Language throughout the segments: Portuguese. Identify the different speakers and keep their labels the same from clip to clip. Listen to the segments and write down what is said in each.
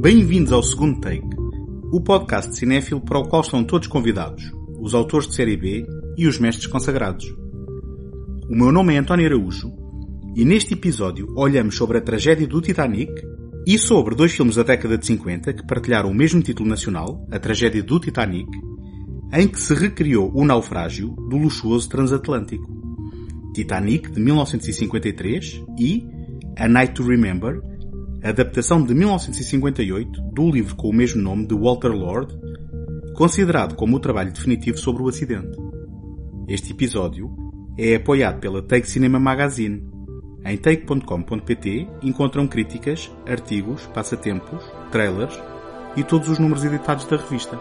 Speaker 1: Bem-vindos ao segundo take, o podcast cinéfilo para o qual estão todos convidados, os autores de série B e os mestres consagrados. O meu nome é António Araújo e neste episódio olhamos sobre a tragédia do Titanic e sobre dois filmes da década de 50 que partilharam o mesmo título nacional, A Tragédia do Titanic, em que se recriou o naufrágio do luxuoso transatlântico. Titanic, de 1953, e A Night to Remember, adaptação de 1958 do livro com o mesmo nome de Walter Lord, considerado como o trabalho definitivo sobre o acidente. Este episódio é apoiado pela Take Cinema Magazine. Em take.com.pt encontram críticas, artigos, passatempos, trailers e todos os números editados da revista.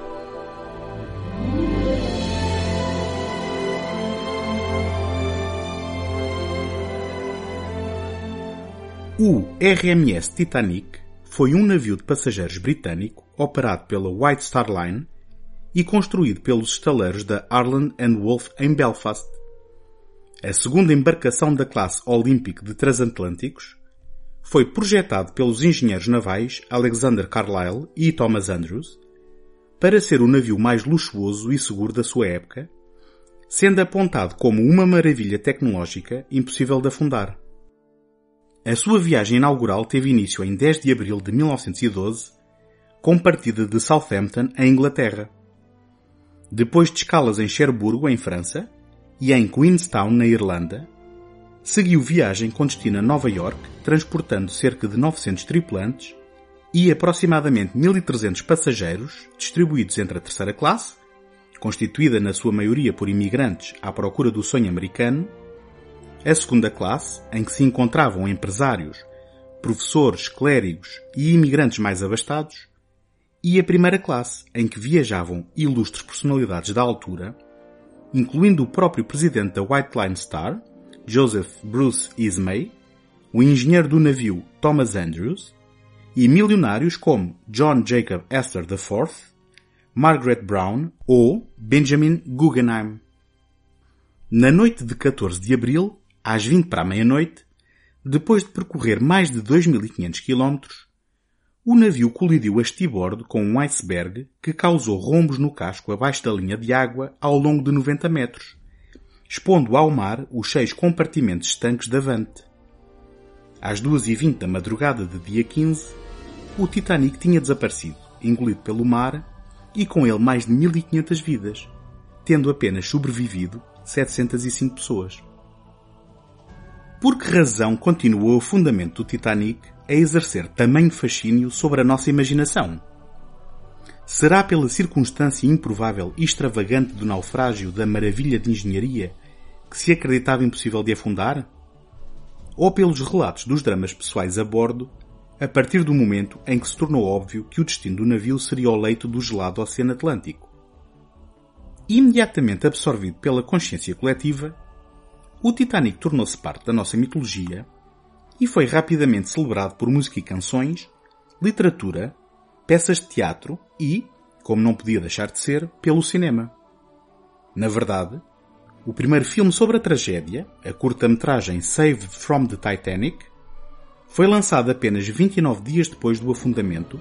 Speaker 1: O RMS Titanic foi um navio de passageiros britânico operado pela White Star Line e construído pelos estaleiros da Harland Wolff em Belfast. A segunda embarcação da classe Olympic de transatlânticos foi projetado pelos engenheiros navais Alexander Carlyle e Thomas Andrews para ser o navio mais luxuoso e seguro da sua época, sendo apontado como uma maravilha tecnológica impossível de afundar. A sua viagem inaugural teve início em 10 de abril de 1912, com partida de Southampton, em Inglaterra. Depois de escalas em Cherburgo, em França, e em Queenstown, na Irlanda, seguiu viagem com destino a Nova York, transportando cerca de 900 tripulantes e aproximadamente 1.300 passageiros, distribuídos entre a terceira classe, constituída na sua maioria por imigrantes à procura do sonho americano, a segunda classe, em que se encontravam empresários, professores, clérigos e imigrantes mais abastados, e a primeira classe, em que viajavam ilustres personalidades da altura, incluindo o próprio presidente da White Line Star, Joseph Bruce Ismay, o engenheiro do navio Thomas Andrews, e milionários como John Jacob Astor IV, Margaret Brown ou Benjamin Guggenheim. Na noite de 14 de abril, às 20 para a meia-noite, depois de percorrer mais de 2.500 km, o navio colidiu a estibordo com um iceberg que causou rombos no casco abaixo da linha de água ao longo de 90 metros, expondo ao mar os seis compartimentos estanques da Vante. Às 2h20 da madrugada de dia 15, o Titanic tinha desaparecido, engolido pelo mar, e com ele mais de 1500 vidas, tendo apenas sobrevivido 705 pessoas. Por que razão continuou o fundamento do Titanic a exercer tamanho fascínio sobre a nossa imaginação? Será pela circunstância improvável e extravagante do naufrágio da maravilha de engenharia que se acreditava impossível de afundar? Ou pelos relatos dos dramas pessoais a bordo, a partir do momento em que se tornou óbvio que o destino do navio seria o leito do gelado Oceano Atlântico? Imediatamente absorvido pela consciência coletiva, o Titanic tornou-se parte da nossa mitologia e foi rapidamente celebrado por música e canções, literatura, peças de teatro e, como não podia deixar de ser, pelo cinema. Na verdade, o primeiro filme sobre a tragédia, a curta-metragem Saved from the Titanic, foi lançado apenas 29 dias depois do afundamento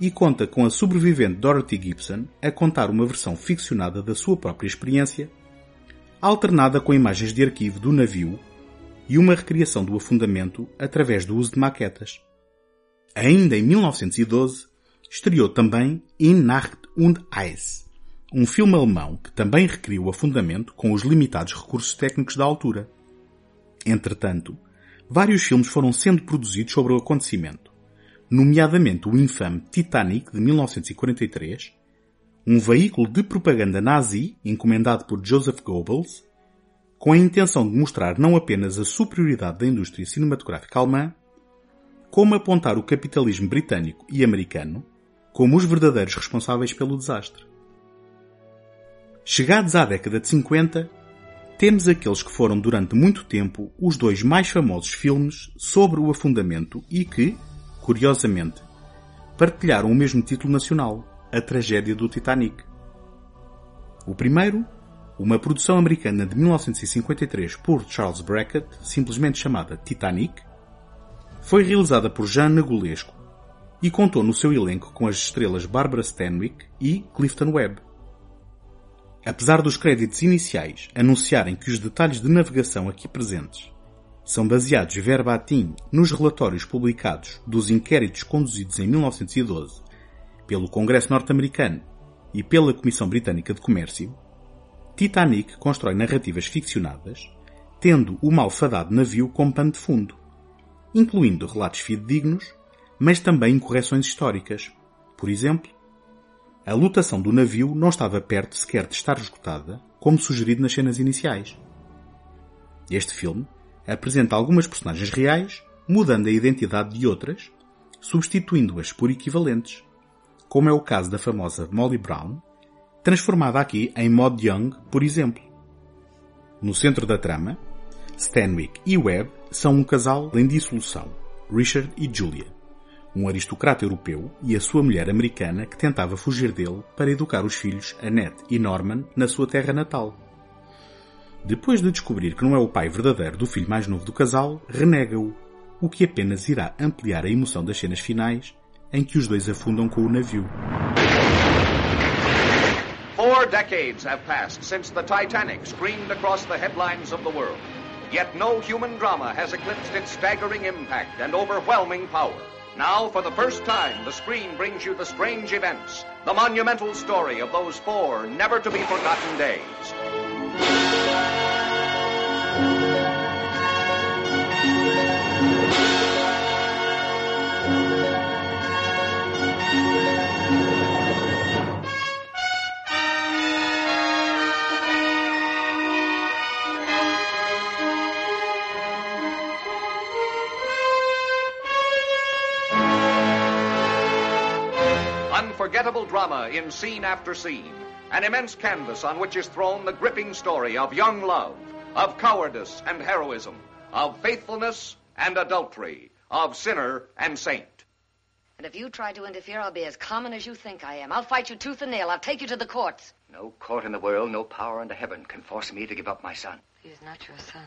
Speaker 1: e conta com a sobrevivente Dorothy Gibson a contar uma versão ficcionada da sua própria experiência alternada com imagens de arquivo do navio e uma recriação do afundamento através do uso de maquetas. Ainda em 1912, estreou também In Nacht und Eis, um filme alemão que também recria o afundamento com os limitados recursos técnicos da altura. Entretanto, vários filmes foram sendo produzidos sobre o acontecimento, nomeadamente o infame Titanic de 1943, um veículo de propaganda nazi encomendado por Joseph Goebbels, com a intenção de mostrar não apenas a superioridade da indústria cinematográfica alemã, como apontar o capitalismo britânico e americano como os verdadeiros responsáveis pelo desastre. Chegados à década de 50, temos aqueles que foram durante muito tempo os dois mais famosos filmes sobre o afundamento e que, curiosamente, partilharam o mesmo título nacional, a tragédia do Titanic. O primeiro, uma produção americana de 1953 por Charles Brackett, simplesmente chamada Titanic, foi realizada por Jean Negulesco e contou no seu elenco com as estrelas Barbara Stanwyck e Clifton Webb. Apesar dos créditos iniciais anunciarem que os detalhes de navegação aqui presentes são baseados verbatim nos relatórios publicados dos inquéritos conduzidos em 1912 pelo Congresso norte-americano e pela Comissão Britânica de Comércio, Titanic constrói narrativas ficcionadas, tendo o malfadado navio como pano de fundo, incluindo relatos fidedignos, mas também incorreções históricas. Por exemplo, a lotação do navio não estava perto sequer de estar esgotada, como sugerido nas cenas iniciais. Este filme apresenta algumas personagens reais, mudando a identidade de outras, substituindo-as por equivalentes, como é o caso da famosa Molly Brown, transformada aqui em Maud Young, por exemplo. No centro da trama, Stanwyck e Webb são um casal em dissolução, Richard e Julia, um aristocrata europeu e a sua mulher americana que tentava fugir dele para educar os filhos Annette e Norman na sua terra natal. Depois de descobrir que não é o pai verdadeiro do filho mais novo do casal, renega-o, o que apenas irá ampliar a emoção das cenas finais em que os dois afundam com o navio.
Speaker 2: Four decades have passed since the Titanic screamed across the headlines of the world. Yet no human drama has eclipsed its staggering impact and overwhelming power. Now, for the first time, the screen brings you the strange events, the monumental story of those four never to be forgotten days. Unforgettable drama in scene after scene. An immense canvas on which is thrown the gripping story of young love, of cowardice and heroism, of faithfulness and adultery, of sinner and saint.
Speaker 3: And if you try to interfere, I'll be as common as you think I am. I'll fight you tooth and nail. I'll take you to the courts.
Speaker 4: No court in the world, no power under heaven can force me to give up my son.
Speaker 3: He is not your son.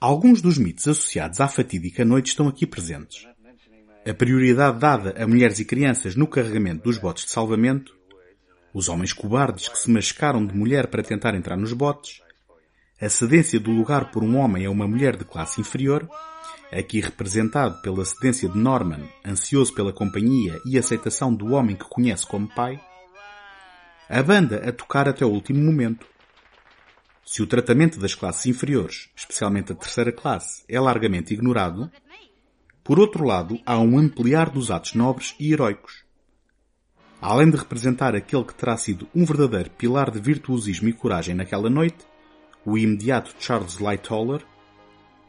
Speaker 1: Alguns dos mitos associados à fatídica noite estão aqui presentes. A prioridade dada a mulheres e crianças no carregamento dos botes de salvamento, os homens cobardes que se mascaram de mulher para tentar entrar nos botes, a cedência do lugar por um homem a uma mulher de classe inferior, aqui representado pela cedência de Norman, ansioso pela companhia e aceitação do homem que conhece como pai, a banda a tocar até o último momento. Se o tratamento das classes inferiores, especialmente a terceira classe, é largamente ignorado, por outro lado, há um ampliar dos atos nobres e heroicos. Além de representar aquele que terá sido um verdadeiro pilar de virtuosismo e coragem naquela noite, o imediato Charles Lightoller,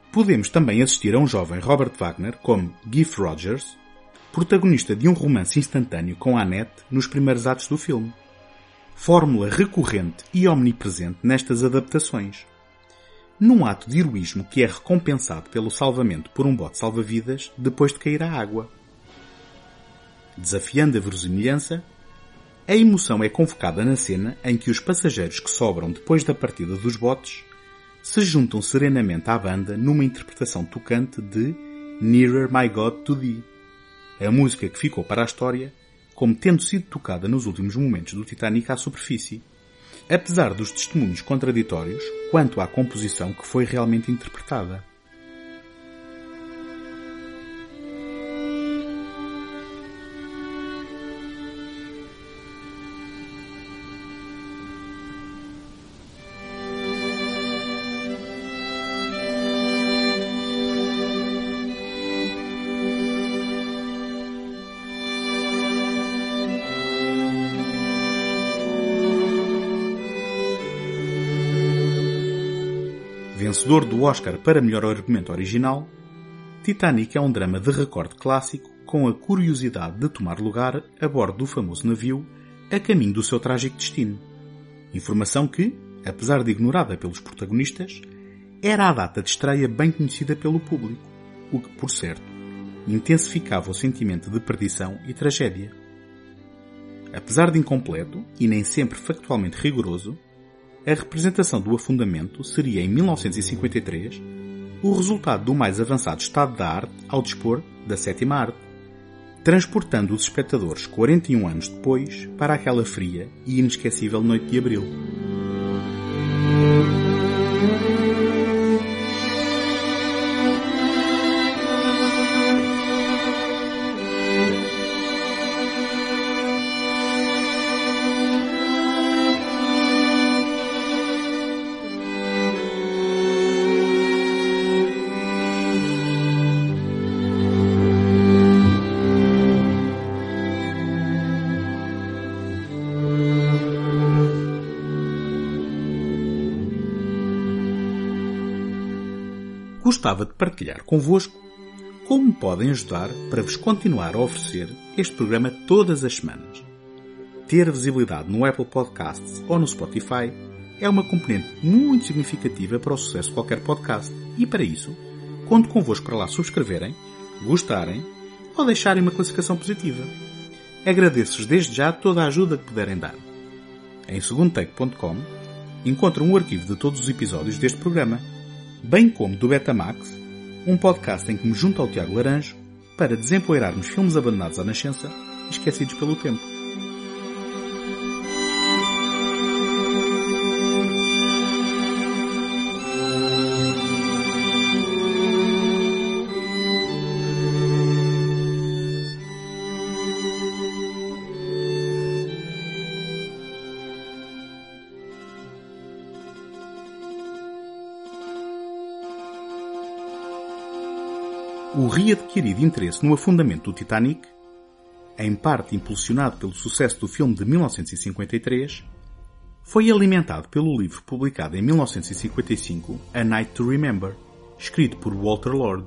Speaker 1: podemos também assistir a um jovem Robert Wagner como Giff Rogers, protagonista de um romance instantâneo com Annette nos primeiros atos do filme. Fórmula recorrente e omnipresente nestas adaptações num ato de heroísmo que é recompensado pelo salvamento por um bote salva-vidas depois de cair à água. Desafiando a verosimilhança, a emoção é convocada na cena em que os passageiros que sobram depois da partida dos botes se juntam serenamente à banda numa interpretação tocante de Nearer My God to Thee, a música que ficou para a história como tendo sido tocada nos últimos momentos do Titanic à superfície apesar dos testemunhos contraditórios quanto à composição que foi realmente interpretada. Vencedor do Oscar para melhor argumento original, Titanic é um drama de recorde clássico com a curiosidade de tomar lugar a bordo do famoso navio a caminho do seu trágico destino. Informação que, apesar de ignorada pelos protagonistas, era a data de estreia bem conhecida pelo público, o que, por certo, intensificava o sentimento de perdição e tragédia. Apesar de incompleto e nem sempre factualmente rigoroso, a representação do afundamento seria, em 1953, o resultado do mais avançado estado da arte ao dispor da sétima arte, transportando os espectadores 41 anos depois para aquela fria e inesquecível noite de abril. Gostava de partilhar convosco como podem ajudar para vos continuar a oferecer este programa todas as semanas. Ter visibilidade no Apple Podcasts ou no Spotify é uma componente muito significativa para o sucesso de qualquer podcast e para isso conto convosco para lá subscreverem, gostarem ou deixarem uma classificação positiva. Agradeço-vos desde já toda a ajuda que puderem dar. Em segundotake.com encontram um arquivo de todos os episódios deste programa bem como do Betamax, um podcast em que me junto ao Tiago Laranjo para desempoeirarmos filmes abandonados à nascença e esquecidos pelo tempo. Readquirido interesse no afundamento do Titanic, em parte impulsionado pelo sucesso do filme de 1953, foi alimentado pelo livro publicado em 1955, A Night to Remember, escrito por Walter Lord.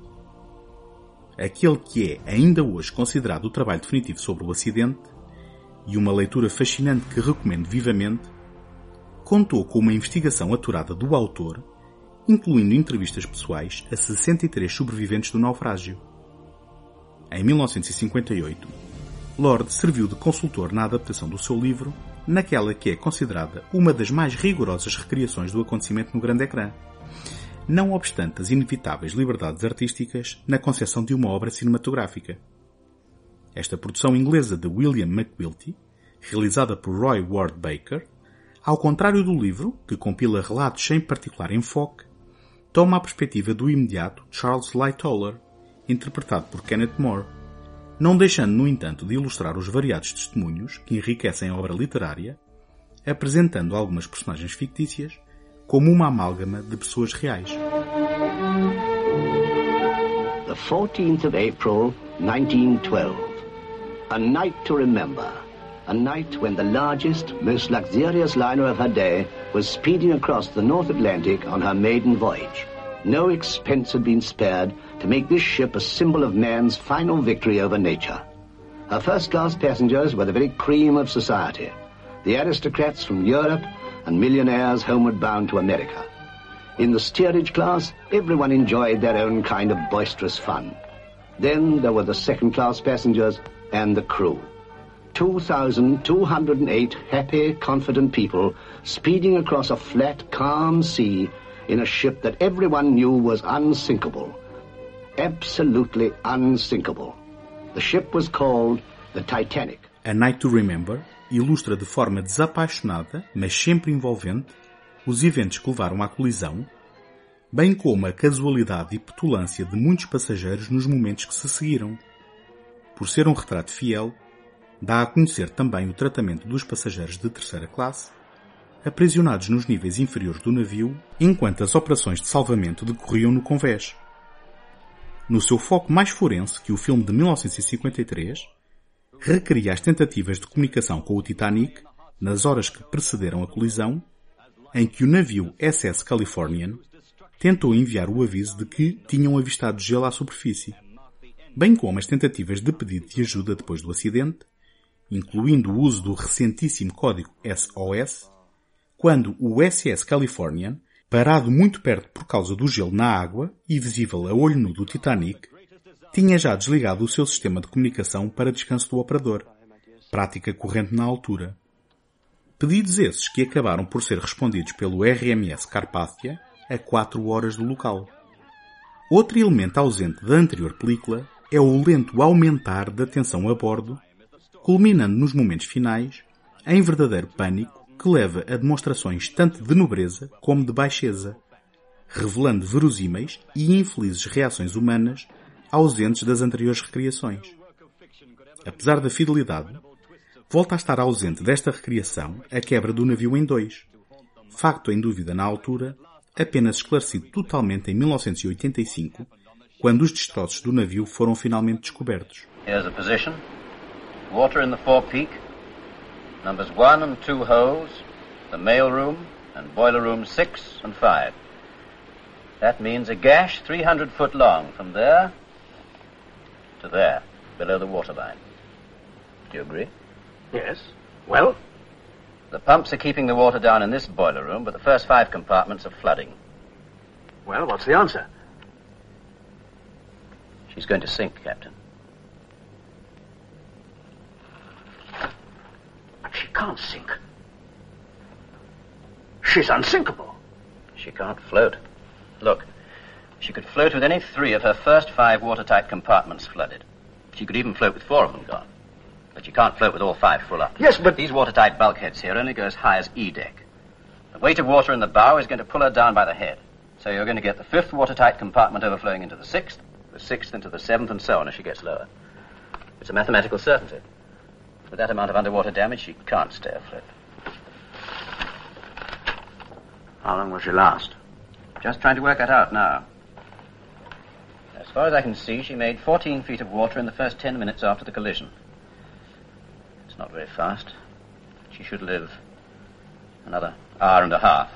Speaker 1: Aquele que é ainda hoje considerado o trabalho definitivo sobre o acidente e uma leitura fascinante que recomendo vivamente, contou com uma investigação aturada do autor incluindo entrevistas pessoais a 63 sobreviventes do naufrágio. Em 1958, Lord serviu de consultor na adaptação do seu livro, naquela que é considerada uma das mais rigorosas recriações do acontecimento no grande ecrã, não obstante as inevitáveis liberdades artísticas na concepção de uma obra cinematográfica. Esta produção inglesa de William McQuilty, realizada por Roy Ward Baker, ao contrário do livro, que compila relatos sem particular enfoque, toma a perspectiva do imediato Charles Lightoller, interpretado por Kenneth More, não deixando, no entanto, de ilustrar os variados testemunhos que enriquecem a obra literária, apresentando algumas personagens fictícias como uma amálgama de pessoas reais.
Speaker 5: The 14th of April, 1912. A night to remember. A night when the largest, most luxurious liner of her day was speeding across the North Atlantic on her maiden voyage. No expense had been spared to make this ship a symbol of man's final victory over nature. Her first-class passengers were the very cream of society, the aristocrats from Europe and millionaires homeward bound to America. In the steerage class, everyone enjoyed their own kind of boisterous fun. Then there were the second-class passengers and the crew. 2,208 happy, confident people speeding across a flat, calm sea in a ship that everyone knew was unsinkable. Absolutely unsinkable. The ship was called the Titanic.
Speaker 1: A Night to Remember ilustra de forma desapaixonada, mas sempre envolvente, os eventos que levaram à colisão, bem como a casualidade e petulância de muitos passageiros nos momentos que se seguiram. Por ser um retrato fiel, dá a conhecer também o tratamento dos passageiros de terceira classe, aprisionados nos níveis inferiores do navio, enquanto as operações de salvamento decorriam no convés. No seu foco mais forense que o filme de 1953, recria as tentativas de comunicação com o Titanic nas horas que precederam a colisão, em que o navio SS Californian tentou enviar o aviso de que tinham avistado gelo à superfície, bem como as tentativas de pedido de ajuda depois do acidente, incluindo o uso do recentíssimo código SOS, quando o SS Californian, parado muito perto por causa do gelo na água e visível a olho nu do Titanic, tinha já desligado o seu sistema de comunicação para descanso do operador, prática corrente na altura. Pedidos esses que acabaram por ser respondidos pelo RMS Carpathia a 4 horas do local. Outro elemento ausente da anterior película é o lento aumentar da tensão a bordo, culminando nos momentos finais em verdadeiro pânico que leva a demonstrações tanto de nobreza como de baixeza, revelando verosímeis e infelizes reações humanas ausentes das anteriores recriações. Apesar da fidelidade, volta a estar ausente desta recriação a quebra do navio em dois, facto em dúvida na altura, apenas esclarecido totalmente em 1985, quando os destroços do navio foram finalmente descobertos.
Speaker 6: Here's a position. Water in the forepeak. Numbers 1 and 2 holes. The mail room and boiler room 6 and 5. That means a gash 300 foot long from there to there, below the waterline. Do you agree?
Speaker 5: Yes. Well?
Speaker 6: The pumps are keeping the water down in this boiler room, but the first five compartments are flooding.
Speaker 5: Well, what's the answer?
Speaker 6: She's going to sink, Captain.
Speaker 5: She can't sink. She's unsinkable.
Speaker 6: She can't float. Look, she could float with any three of her first five watertight compartments flooded. She could even float with four of them gone. But she can't float with all five full up.
Speaker 5: Yes, but...
Speaker 6: These watertight bulkheads here only go as high as E deck. The weight of water in the bow is going to pull her down by the head. So you're going to get the fifth watertight compartment overflowing into the sixth, the sixth into the seventh, and so on as she gets lower. It's a mathematical certainty. With that amount of underwater damage, she can't stay afloat.
Speaker 5: How long will she last?
Speaker 6: Just trying to work that out now. As far as I can see, she made 14 feet of water in the first 10 minutes after the collision. It's not very fast. She should live another hour and a half.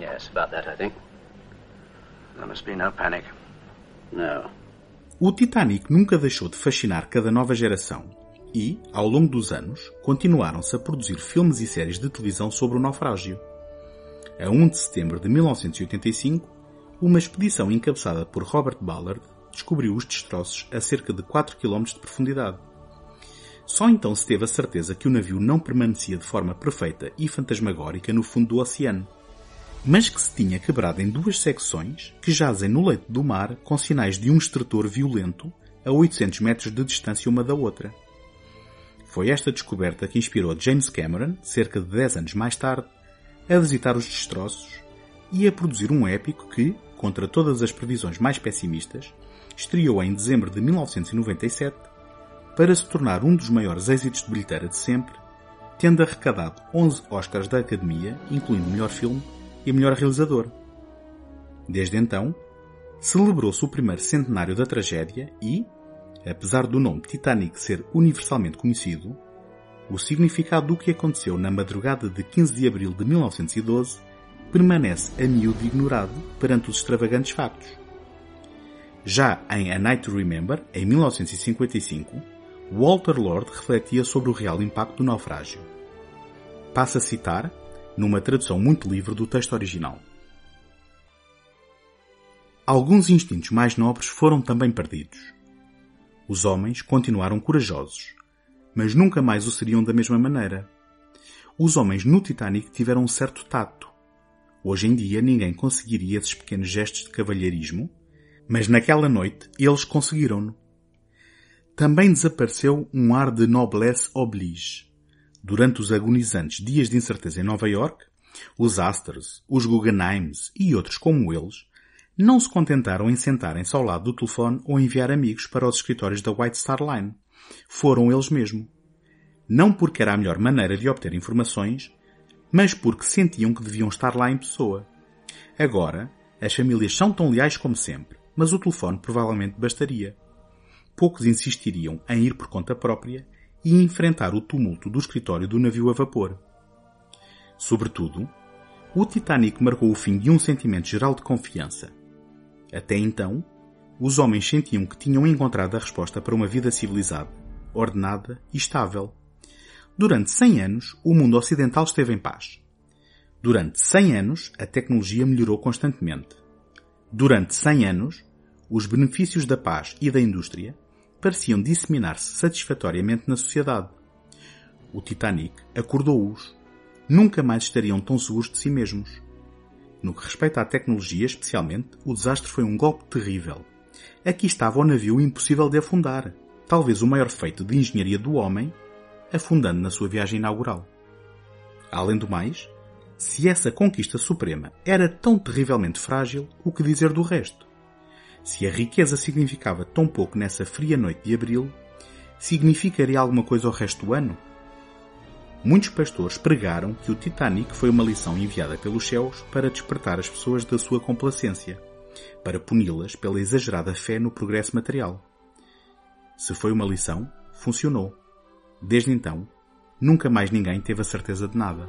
Speaker 6: Yes, about that, I think.
Speaker 5: There must be no panic.
Speaker 6: No.
Speaker 1: O Titanic nunca deixou de fascinar cada nova geração e, ao longo dos anos, continuaram-se a produzir filmes e séries de televisão sobre o naufrágio. A 1 de setembro de 1985, uma expedição encabeçada por Robert Ballard descobriu os destroços a cerca de 4 km de profundidade. Só então se teve a certeza que o navio não permanecia de forma perfeita e fantasmagórica no fundo do oceano, mas que se tinha quebrado em duas secções que jazem no leito do mar com sinais de um extrator violento a 800 metros de distância uma da outra. Foi esta descoberta que inspirou James Cameron, cerca de 10 anos mais tarde, a visitar os destroços e a produzir um épico que, contra todas as previsões mais pessimistas, estreou em dezembro de 1997 para se tornar um dos maiores êxitos de bilheteira de sempre, tendo arrecadado 11 Oscars da Academia, incluindo melhor filme e melhor realizador. Desde então, celebrou-se o primeiro centenário da tragédia e, apesar do nome Titanic ser universalmente conhecido, o significado do que aconteceu na madrugada de 15 de abril de 1912 permanece a miúdo ignorado perante os extravagantes factos. Já em A Night to Remember, em 1955, Walter Lord refletia sobre o real impacto do naufrágio. Passa a citar, numa tradução muito livre do texto original. Alguns instintos mais nobres foram também perdidos. Os homens continuaram corajosos, mas nunca mais o seriam da mesma maneira. Os homens no Titanic tiveram um certo tato. Hoje em dia ninguém conseguiria esses pequenos gestos de cavalheirismo, mas naquela noite eles conseguiram-no. Também desapareceu um ar de noblesse oblige. Durante os agonizantes dias de incerteza em Nova York, os Astors, os Guggenheims e outros como eles não se contentaram em sentarem-se ao lado do telefone ou enviar amigos para os escritórios da White Star Line. Foram eles mesmos. Não porque era a melhor maneira de obter informações, mas porque sentiam que deviam estar lá em pessoa. Agora, as famílias são tão leais como sempre, mas o telefone provavelmente bastaria. Poucos insistiriam em ir por conta própria e enfrentar o tumulto do escritório do navio a vapor. Sobretudo, o Titanic marcou o fim de um sentimento geral de confiança. Até então, os homens sentiam que tinham encontrado a resposta para uma vida civilizada, ordenada e estável. Durante 100 anos, o mundo ocidental esteve em paz. Durante 100 anos, a tecnologia melhorou constantemente. Durante 100 anos, os benefícios da paz e da indústria pareciam disseminar-se satisfatoriamente na sociedade. O Titanic acordou-os. Nunca mais estariam tão seguros de si mesmos. No que respeita à tecnologia, especialmente, o desastre foi um golpe terrível, aqui estava o navio impossível de afundar, talvez o maior feito de engenharia do homem, afundando na sua viagem inaugural. Além do mais, se essa conquista suprema era tão terrivelmente frágil, o que dizer do resto? Se a riqueza significava tão pouco nessa fria noite de abril, significaria alguma coisa o resto do ano? Muitos pastores pregaram que o Titanic foi uma lição enviada pelos céus para despertar as pessoas da sua complacência, para puni-las pela exagerada fé no progresso material. Se foi uma lição, funcionou. Desde então, nunca mais ninguém teve a certeza de nada.